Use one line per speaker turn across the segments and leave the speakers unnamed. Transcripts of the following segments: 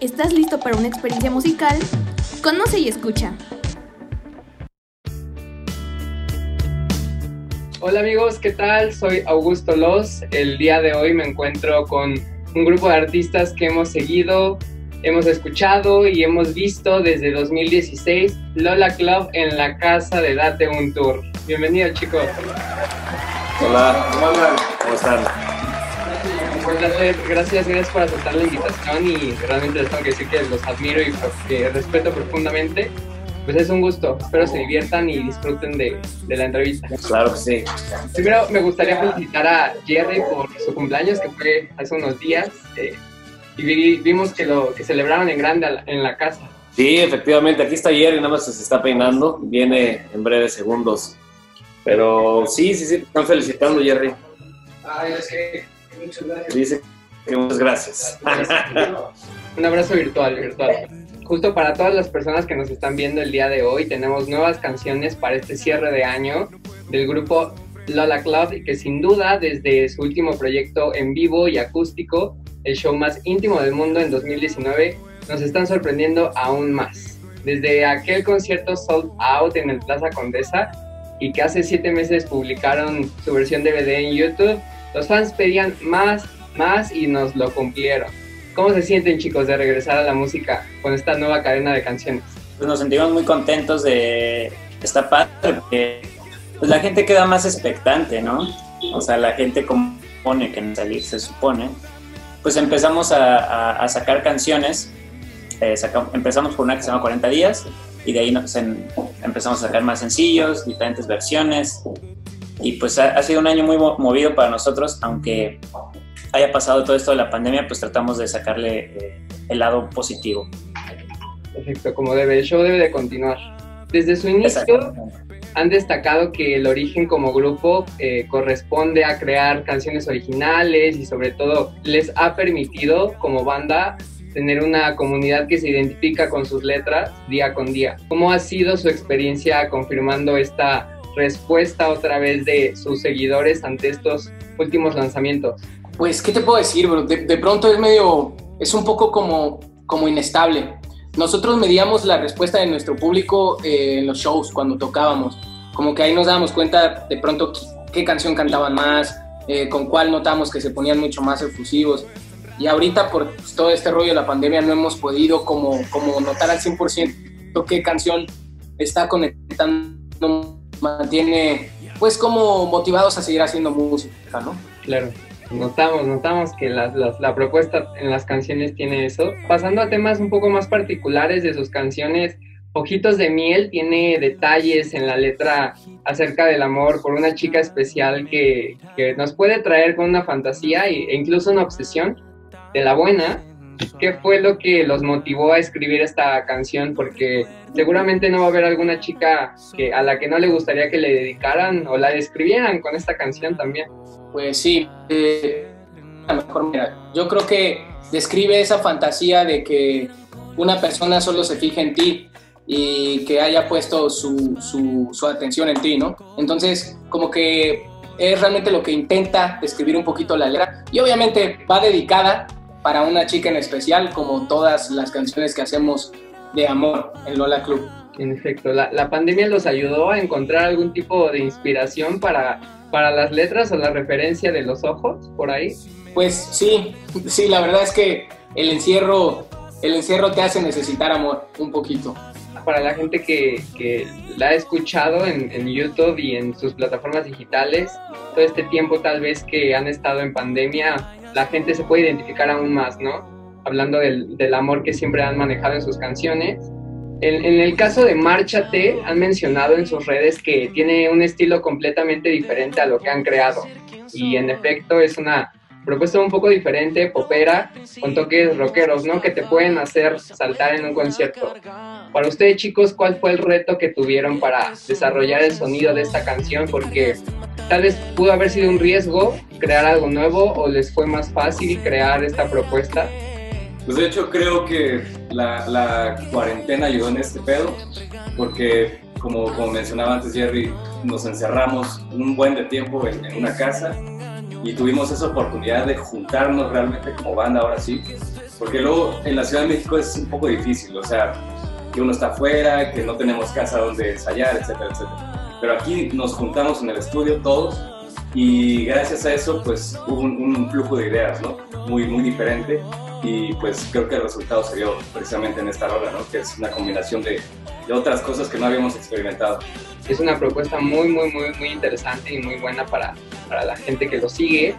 ¿Estás listo para una experiencia musical? Conoce y escucha.
Hola amigos, ¿qué tal? Soy Augusto Los. El día de hoy me encuentro con un grupo de artistas que hemos seguido, hemos escuchado y hemos visto desde 2016, Lola Club en la casa de Date un Tour. Bienvenidos chicos.
Hola, ¿cómo están?
Gracias, gracias por aceptar la invitación y realmente les tengo que decir que los admiro y que respeto profundamente. Pues es un gusto, espero se diviertan y disfruten de, de la entrevista.
Claro que sí.
Primero me gustaría felicitar a Jerry por su cumpleaños que fue hace unos días eh, y vimos que lo que celebraron en grande en la casa.
Sí, efectivamente, aquí está Jerry, nada más se está peinando, viene en breves segundos. Pero sí, sí, sí, están felicitando Jerry.
Ay, es que muchas gracias.
Dice que gracias.
Un abrazo virtual, virtual. Justo para todas las personas que nos están viendo el día de hoy, tenemos nuevas canciones para este cierre de año del grupo Lola Club, que sin duda desde su último proyecto en vivo y acústico, el show más íntimo del mundo en 2019, nos están sorprendiendo aún más. Desde aquel concierto sold out en el Plaza Condesa y que hace siete meses publicaron su versión DVD en YouTube, los fans pedían más, más y nos lo cumplieron. ¿Cómo se sienten chicos de regresar a la música con esta nueva cadena de canciones?
Pues nos sentimos muy contentos de esta parte porque pues la gente queda más expectante, ¿no? O sea, la gente compone que no salir, se supone. Pues empezamos a, sacar canciones. Eh, empezamos por una que se llama 40 días y de ahí nos empezamos a sacar más sencillos, diferentes versiones. Y pues ha, sido un año muy movido para nosotros, aunque haya pasado todo esto de la pandemia, pues tratamos de sacarle eh, el lado positivo.
Perfecto, como debe, el show debe de continuar. Desde su inicio han destacado que el origen como grupo eh, corresponde a crear canciones originales y sobre todo les ha permitido como banda tener una comunidad que se identifica con sus letras día con día. ¿Cómo ha sido su experiencia confirmando esta respuesta otra vez de sus seguidores ante estos últimos lanzamientos?
Pues, ¿qué te puedo decir, bro? De, pronto es medio, es un poco como, como inestable. Nosotros medíamos la respuesta de nuestro público eh, en los shows, cuando tocábamos. Como que ahí nos dábamos cuenta de pronto qué, canción cantaban más, eh, con cuál notamos que se ponían mucho más efusivos. Y ahorita por todo este rollo de la pandemia no hemos podido como, como notar al 100% qué canción está conectando, mantiene pues como motivados a seguir haciendo música, ¿no?
Claro. Notamos, notamos que la propuesta en las canciones tiene eso. Pasando a temas un poco más particulares de sus canciones, Ojitos de Miel tiene detalles en la letra acerca del amor por una chica especial que, que nos puede traer con una fantasía e incluso una obsesión de la buena, ¿qué fue lo que los motivó a escribir esta canción? Porque seguramente no va a haber alguna chica que, a la que no le gustaría que le dedicaran o la describieran con esta canción también.
Pues sí, eh, a lo mejor, mira, yo creo que describe esa fantasía de que una persona solo se fija en ti y que haya puesto su, su, su atención en ti, ¿no? Entonces, como que es realmente lo que intenta describir un poquito la letra y obviamente va dedicada para una chica en especial, como todas las canciones que hacemos de amor en Lola Club.
En efecto, la, la pandemia los ayudó a encontrar algún tipo de inspiración para, para las letras o la referencia de los ojos por ahí.
Pues sí, sí, la verdad es que el encierro, el encierro te hace necesitar amor un poquito.
Para la gente que, que la ha escuchado en, en YouTube y en sus plataformas digitales, todo este tiempo tal vez que han estado en pandemia, la gente se puede identificar aún más, ¿no? Hablando del, del amor que siempre han manejado en sus canciones. En, en, el caso de Márchate, han mencionado en sus redes que tiene un estilo completamente diferente a lo que han creado. Y en efecto es una propuesta un poco diferente, popera, con toques rockeros, ¿no? Que te pueden hacer saltar en un concierto. Para ustedes, chicos, ¿cuál fue el reto que tuvieron para desarrollar el sonido de esta canción? Porque tal vez pudo haber sido un riesgo crear algo nuevo o les fue más fácil crear esta propuesta.
Pues de hecho creo que la, cuarentena ayudó en este pedo, porque como, como mencionaba antes Jerry, nos encerramos un buen de tiempo en, en una casa y tuvimos esa oportunidad de juntarnos realmente como banda ahora sí porque luego en la Ciudad de México es un poco difícil, o sea, que uno está afuera, que no tenemos casa donde ensayar, etcétera, etcétera. Pero aquí nos juntamos en el estudio todos y gracias a eso pues hubo un, un flujo de ideas, ¿no? Muy, muy diferente y pues creo que el resultado se vio precisamente en esta rola, ¿no? Que es una combinación de, de otras cosas que no habíamos experimentado.
Es una propuesta muy, muy, muy, muy interesante y muy buena para, para la gente que lo sigue.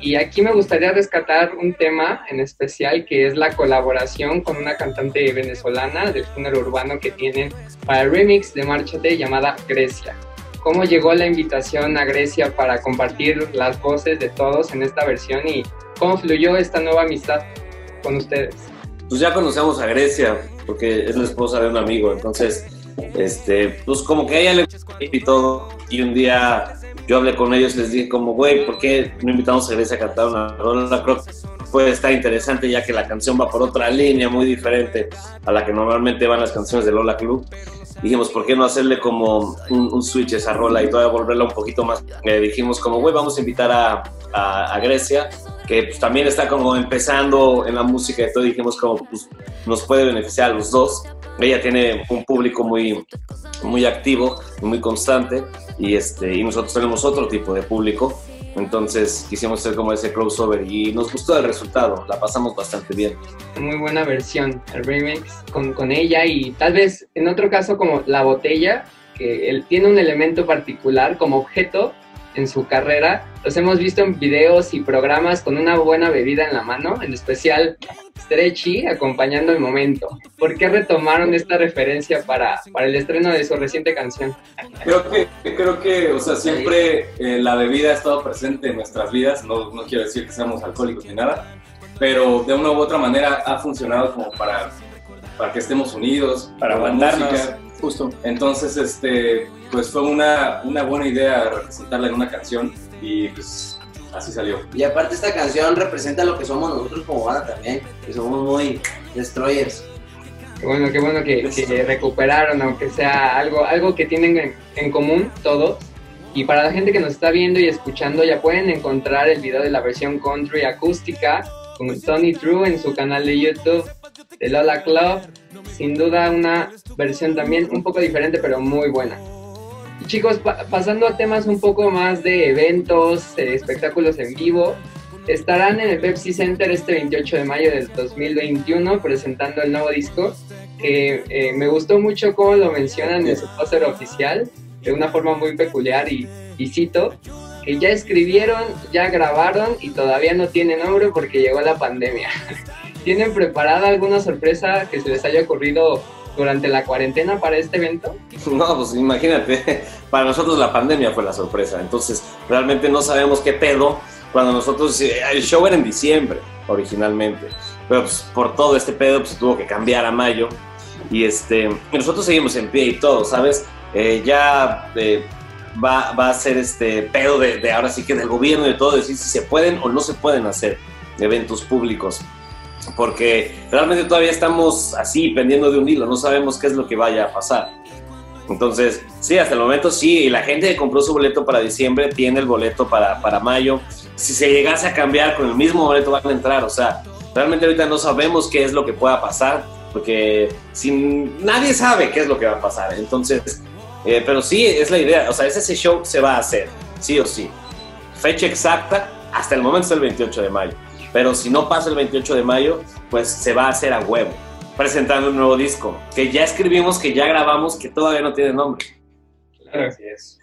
Y aquí me gustaría rescatar un tema en especial que es la colaboración con una cantante venezolana del género urbano que tienen para el remix de Márchate llamada Grecia. ¿Cómo llegó la invitación a Grecia para compartir las voces de todos en esta versión y cómo fluyó esta nueva amistad con ustedes?
Pues ya conocemos a Grecia porque es la esposa de un amigo, entonces, este, pues como que a ella le y todo y un día yo hablé con ellos les dije como, güey, ¿por qué no invitamos a Grecia a cantar una rola? Creo que puede estar interesante ya que la canción va por otra línea muy diferente a la que normalmente van las canciones de Lola Club. Dijimos, ¿por qué no hacerle como un, un switch a esa rola y todavía volverla un poquito más? Eh, dijimos como, güey, vamos a invitar a, a, a Grecia, que pues, también está como empezando en la música y todo. Dijimos como, pues nos puede beneficiar a los dos. Ella tiene un público muy, muy activo, muy constante y, este, y nosotros tenemos otro tipo de público. Entonces quisimos hacer como ese crossover y nos gustó el resultado, la pasamos bastante bien.
Muy buena versión, el remix con, con ella y tal vez en otro caso como La Botella, que él tiene un elemento particular como objeto en su carrera. Los hemos visto en videos y programas con una buena bebida en la mano, en especial Stretchy acompañando el momento. ¿Por qué retomaron esta referencia para, para el estreno de su reciente canción?
Creo que, creo que o sea, siempre eh, la bebida ha estado presente en nuestras vidas, no, no quiero decir que seamos alcohólicos ni nada, pero de una u otra manera ha funcionado como para, para que estemos unidos,
Para
música.
Justo.
Entonces, este, pues fue una, una buena idea representarla en una canción y pues así salió.
Y aparte esta canción representa lo que somos nosotros como banda también, que somos muy destroyers.
Qué bueno, qué bueno que, que recuperaron, aunque sea algo, algo que tienen en, en común todos. Y para la gente que nos está viendo y escuchando, ya pueden encontrar el video de la versión country acústica con Tony True en su canal de YouTube de Lola Club. Sin duda una versión también un poco diferente, pero muy buena. Chicos, pa- pasando a temas un poco más de eventos, eh, espectáculos en vivo, estarán en el Pepsi Center este 28 de mayo del 2021 presentando el nuevo disco que eh, me gustó mucho cómo lo mencionan en su póster oficial de una forma muy peculiar y, y cito que ya escribieron, ya grabaron y todavía no tiene nombre porque llegó la pandemia. ¿Tienen preparada alguna sorpresa que se les haya ocurrido durante la cuarentena para este evento?
No, pues imagínate, para nosotros la pandemia fue la sorpresa, entonces realmente no sabemos qué pedo cuando nosotros, eh, el show era en diciembre originalmente, pero pues por todo este pedo pues tuvo que cambiar a mayo y este, nosotros seguimos en pie y todo, ¿sabes? Eh, ya eh, va, va a ser este pedo de, de ahora sí que del gobierno y todo, decir si se pueden o no se pueden hacer eventos públicos porque realmente todavía estamos así pendiendo de un hilo, no sabemos qué es lo que vaya a pasar. Entonces, sí, hasta el momento sí, y la gente que compró su boleto para diciembre tiene el boleto para, para mayo. Si se llegase a cambiar con el mismo boleto van a entrar, o sea, realmente ahorita no sabemos qué es lo que pueda pasar, porque sin, nadie sabe qué es lo que va a pasar. Entonces, eh, pero sí, es la idea, o sea, ese show se va a hacer, sí o sí. Fecha exacta, hasta el momento es el 28 de mayo. Pero si no pasa el 28 de mayo, pues se va a hacer a huevo. Presentando un nuevo disco, que ya escribimos, que ya grabamos, que todavía no tiene nombre.
Así es.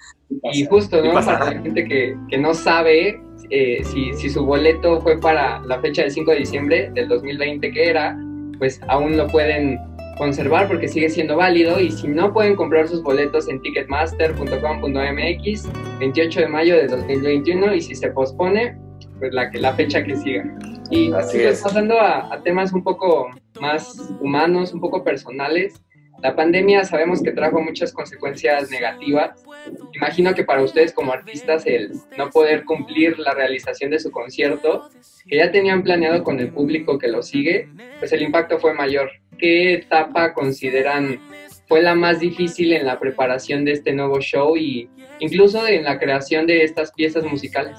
Y justo, ¿no?
pasa.
Para la gente que, que no sabe eh, si, si su boleto fue para la fecha del 5 de diciembre del 2020 que era, pues aún lo pueden conservar porque sigue siendo válido y si no pueden comprar sus boletos en ticketmaster.com.mx 28 de mayo de 2021 y si se pospone, pues la, que- la fecha que siga. Y
Así
chicos,
es.
pasando a, a temas un poco más humanos, un poco personales, la pandemia sabemos que trajo muchas consecuencias negativas. Imagino que para ustedes como artistas el no poder cumplir la realización de su concierto, que ya tenían planeado con el público que lo sigue, pues el impacto fue mayor. ¿Qué etapa consideran fue la más difícil en la preparación de este nuevo show y incluso en la creación de estas piezas musicales?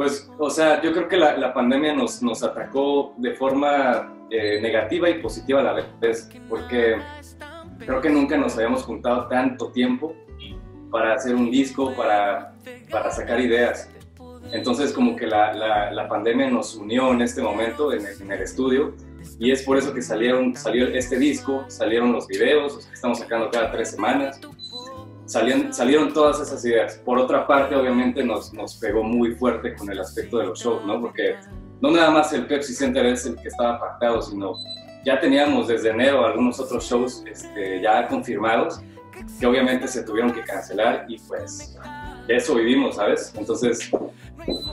Pues, o sea, yo creo que la, pandemia nos, nos atacó de forma eh, negativa y positiva a la vez, porque creo que nunca nos habíamos juntado tanto tiempo para hacer un disco, para, para sacar ideas. Entonces, como que la, la, pandemia nos unió en este momento en el, en estudio y es por eso que salieron, salió este disco, salieron los videos, que estamos sacando cada tres semanas, salieron, salieron todas esas ideas. Por otra parte, obviamente nos, nos pegó muy fuerte con el aspecto de los shows, ¿no? Porque no nada más el Pepsi Center es el que estaba pactado, sino ya teníamos desde enero algunos otros shows este, ya confirmados que obviamente se tuvieron que cancelar y pues eso vivimos, ¿sabes? Entonces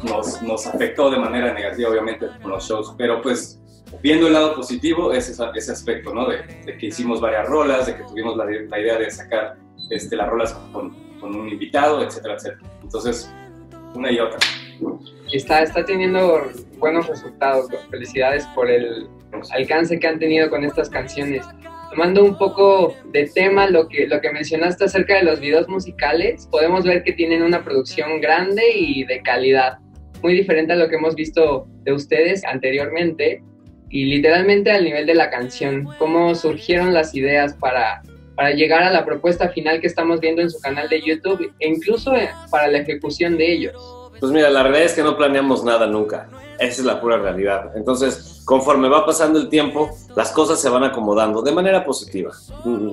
nos, nos afectó de manera negativa obviamente con los shows, pero pues viendo el lado positivo es ese, ese aspecto, ¿no? De, de, que hicimos varias rolas, de que tuvimos la, la idea de sacar este, las rolas con, con, un invitado, etcétera, etcétera. Entonces, una y otra.
Está, está teniendo buenos resultados. Felicidades por el alcance que han tenido con estas canciones. Tomando un poco de tema lo que, lo que mencionaste acerca de los videos musicales, podemos ver que tienen una producción grande y de calidad, muy diferente a lo que hemos visto de ustedes anteriormente y literalmente al nivel de la canción. ¿Cómo surgieron las ideas para, para llegar a la propuesta final que estamos viendo en su canal de YouTube e incluso para la ejecución de ellos?
Pues mira, la realidad es que no planeamos nada nunca. Esa es la pura realidad. Entonces, conforme va pasando el tiempo, las cosas se van acomodando de manera positiva,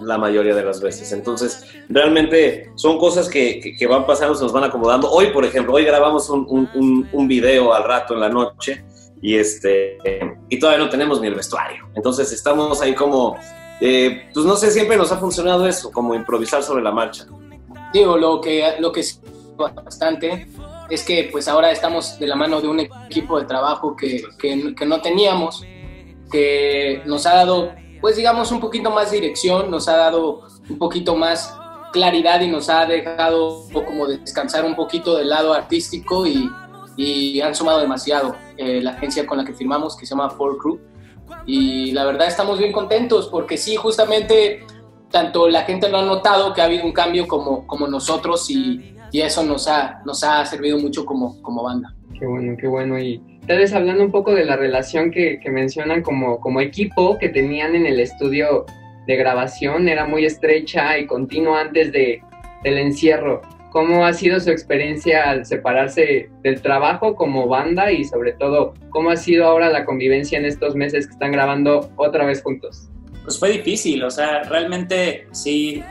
la mayoría de las veces. Entonces, realmente son cosas que, que, que van pasando, se nos van acomodando. Hoy, por ejemplo, hoy grabamos un, un, un video al rato en la noche y, este, y todavía no tenemos ni el vestuario. Entonces, estamos ahí como, eh, pues no sé, siempre nos ha funcionado eso, como improvisar sobre la marcha.
Digo, lo que, lo que es bastante es que pues ahora estamos de la mano de un equipo de trabajo que, que, no teníamos, que nos ha dado, pues digamos, un poquito más dirección, nos ha dado un poquito más claridad y nos ha dejado como descansar un poquito del lado artístico y, han sumado demasiado. Eh, la agencia con la que firmamos, que se llama Ford Group, y la verdad estamos bien contentos porque sí, justamente tanto la gente lo ha notado que ha habido un cambio como, como nosotros y, y eso nos ha, nos ha servido mucho como, como banda.
Qué bueno, qué bueno. Y tal vez hablando un poco de la relación que, que mencionan como, como equipo que tenían en el estudio de grabación, era muy estrecha y continua antes de, del encierro. ¿Cómo ha sido su experiencia al separarse del trabajo como banda y sobre todo cómo ha sido ahora la convivencia en estos meses que están grabando otra vez juntos?
Pues fue difícil, o sea, realmente sí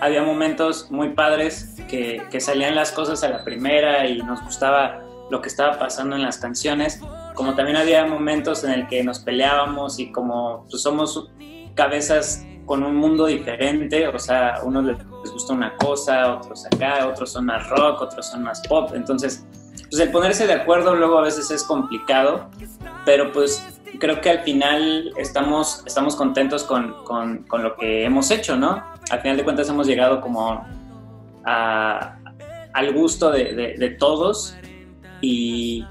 había momentos muy padres que, que, salían las cosas a la primera y nos gustaba lo que estaba pasando en las canciones, como también había momentos en el que nos peleábamos y como pues, somos cabezas con un mundo diferente, o sea, a unos les gusta una cosa, otros acá, otros son más rock, otros son más pop, entonces, pues el ponerse de acuerdo luego a veces es complicado, pero pues creo que al final estamos, estamos contentos con, con, con lo que hemos hecho, ¿no? Al final de cuentas hemos llegado como a, al gusto de, de, de todos y,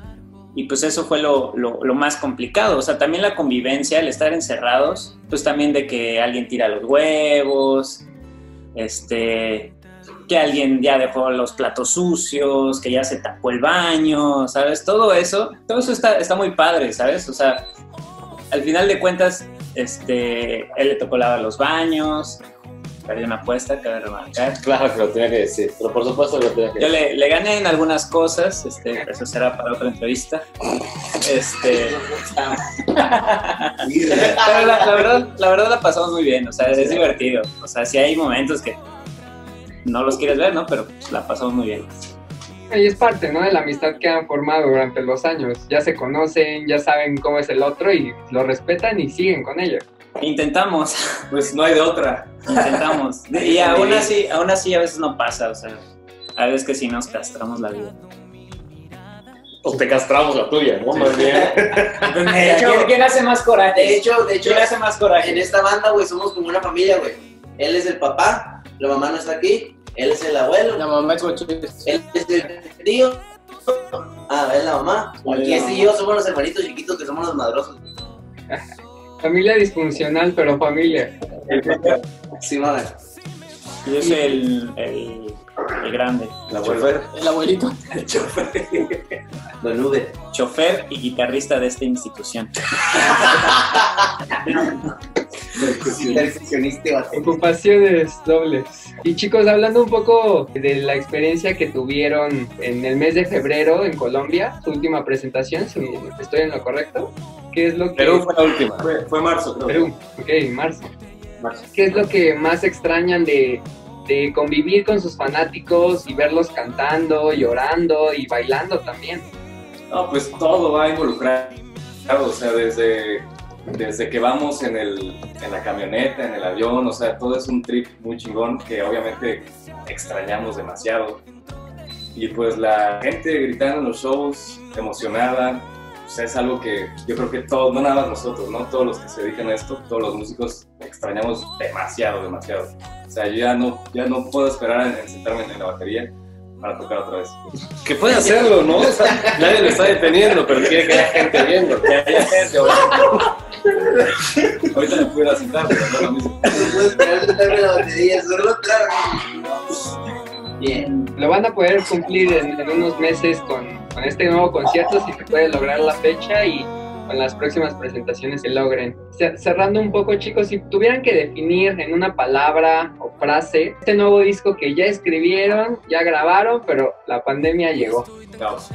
y, pues eso fue lo, lo, más complicado. O sea, también la convivencia, el estar encerrados, pues también de que alguien tira los huevos, este, que alguien ya dejó los platos sucios, que ya se tapó el baño, ¿sabes? Todo eso, todo eso está, está muy padre, ¿sabes? O sea, al final de cuentas, este, él le tocó lavar los baños, perdí una apuesta, cabe remarcar.
Claro que lo tenía que decir, pero por supuesto lo tenía que
Yo le, le, gané en algunas cosas, este, eso será para otra entrevista. Este, la, la, verdad, la verdad la pasamos muy bien, o sea, es divertido. O sea, sí hay momentos que no los quieres ver, ¿no? Pero pues, la pasamos muy bien.
Y es parte, ¿no? De la amistad que han formado durante los años. Ya se conocen, ya saben cómo es el otro y lo respetan y siguen con ello.
Intentamos.
Pues no hay de otra.
Intentamos. Y aún así, aún así a veces no pasa, o sea, a veces que sí nos castramos la vida.
O te castramos la tuya, ¿no? Más bien.
de hecho, ¿Quién, ¿Quién, hace más coraje?
De hecho, de hecho,
¿quién hace más coraje?
En esta banda, güey, somos como una familia, güey. Él es el papá, la mamá no está aquí, él es el abuelo.
La mamá es.
Él es el tío. Ah, es la mamá. Aquí este y yo somos los hermanitos chiquitos que somos los madrosos.
Familia disfuncional, pero familia.
Sí, madre.
Yo soy el, el, el grande.
La chofer.
El abuelito.
El chofer.
Don Nube.
Chofer y guitarrista de esta institución.
Percusionista.
Ocupaciones dobles. Y chicos, hablando un poco de la experiencia que tuvieron en el mes de febrero en Colombia, su última presentación, si estoy en lo correcto, ¿qué es lo que...
Perú fue la última.
Fue, fue marzo, creo.
Perú, ok, marzo.
Marzo.
¿Qué es lo que más extrañan de, de convivir con sus fanáticos y verlos cantando, llorando y bailando también?
No, pues todo va involucrado, o sea, desde, desde que vamos en, el, en la camioneta, en el avión, o sea, todo es un trip muy chingón que obviamente extrañamos demasiado. Y pues la gente gritando en los shows, emocionada, pues es algo que yo creo que todos, no nada más nosotros, ¿no? Todos los que se dedican a esto, todos los músicos extrañamos demasiado, demasiado. O sea, yo ya no, ya no puedo esperar en, en sentarme en la batería para tocar otra vez.
Que puede hacerlo, ¿no? O sea, nadie lo está deteniendo, pero quiere que haya gente viendo. Que haya gente.
Ahorita me pudiera sentar, pero no lo mismo.
La batería, solo Bien.
Lo van a poder cumplir en, unos meses con este nuevo concierto, si se puede lograr la fecha y con las próximas presentaciones se logren. Ce- Cerrando un poco, chicos, si tuvieran que definir en una palabra o frase este nuevo disco que ya escribieron, ya grabaron, pero la pandemia llegó.
Caos.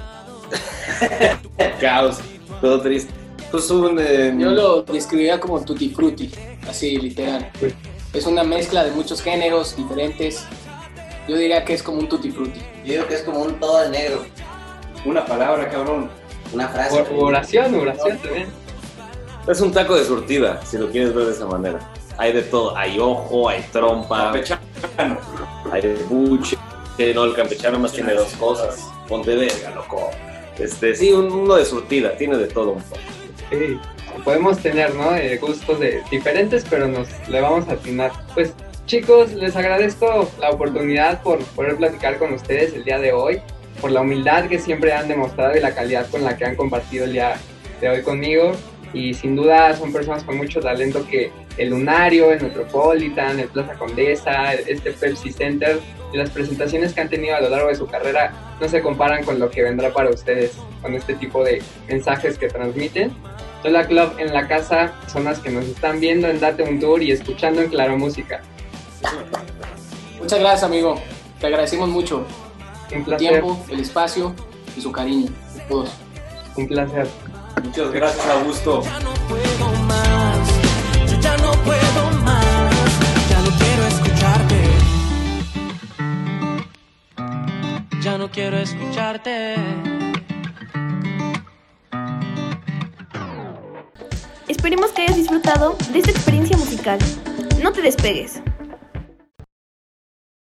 Caos. Todo triste. Pues un. eh,
Yo lo describiría como tutti frutti, así literal. Es una mezcla de muchos géneros diferentes. Yo diría que es como un tutti frutti.
Yo digo que es como un todo al negro.
Una palabra, cabrón.
Una frase.
O- oración, oración también.
Es un taco de surtida, si lo quieres ver de esa manera. Hay de todo. Hay ojo, hay trompa,
Campechano.
hay buche. No, el campechano más tiene dos cosas. Ponte verga, loco. Este, sí, un- uno de surtida, tiene de todo un poco.
Sí, podemos tener, ¿no? Eh, gustos de, diferentes, pero nos le vamos a atinar. Pues chicos, les agradezco la oportunidad por poder platicar con ustedes el día de hoy, por la humildad que siempre han demostrado y la calidad con la que han compartido el día de hoy conmigo. Y sin duda son personas con mucho talento que el Lunario, el Metropolitan, el Plaza Condesa, este Pepsi Center y las presentaciones que han tenido a lo largo de su carrera no se comparan con lo que vendrá para ustedes con este tipo de mensajes que transmiten. Sola Club en la casa, personas que nos están viendo en Date un Tour y escuchando en Claro Música.
Muchas gracias, amigo. Te agradecemos mucho
Un
el
placer,
tiempo, el espacio y su cariño. de Todos.
un placer.
Muchas gracias, Augusto.
Ya no puedo más, yo ya no puedo más, ya no quiero escucharte. Ya no quiero escucharte.
Esperemos que hayas disfrutado de esta experiencia musical. No te despegues.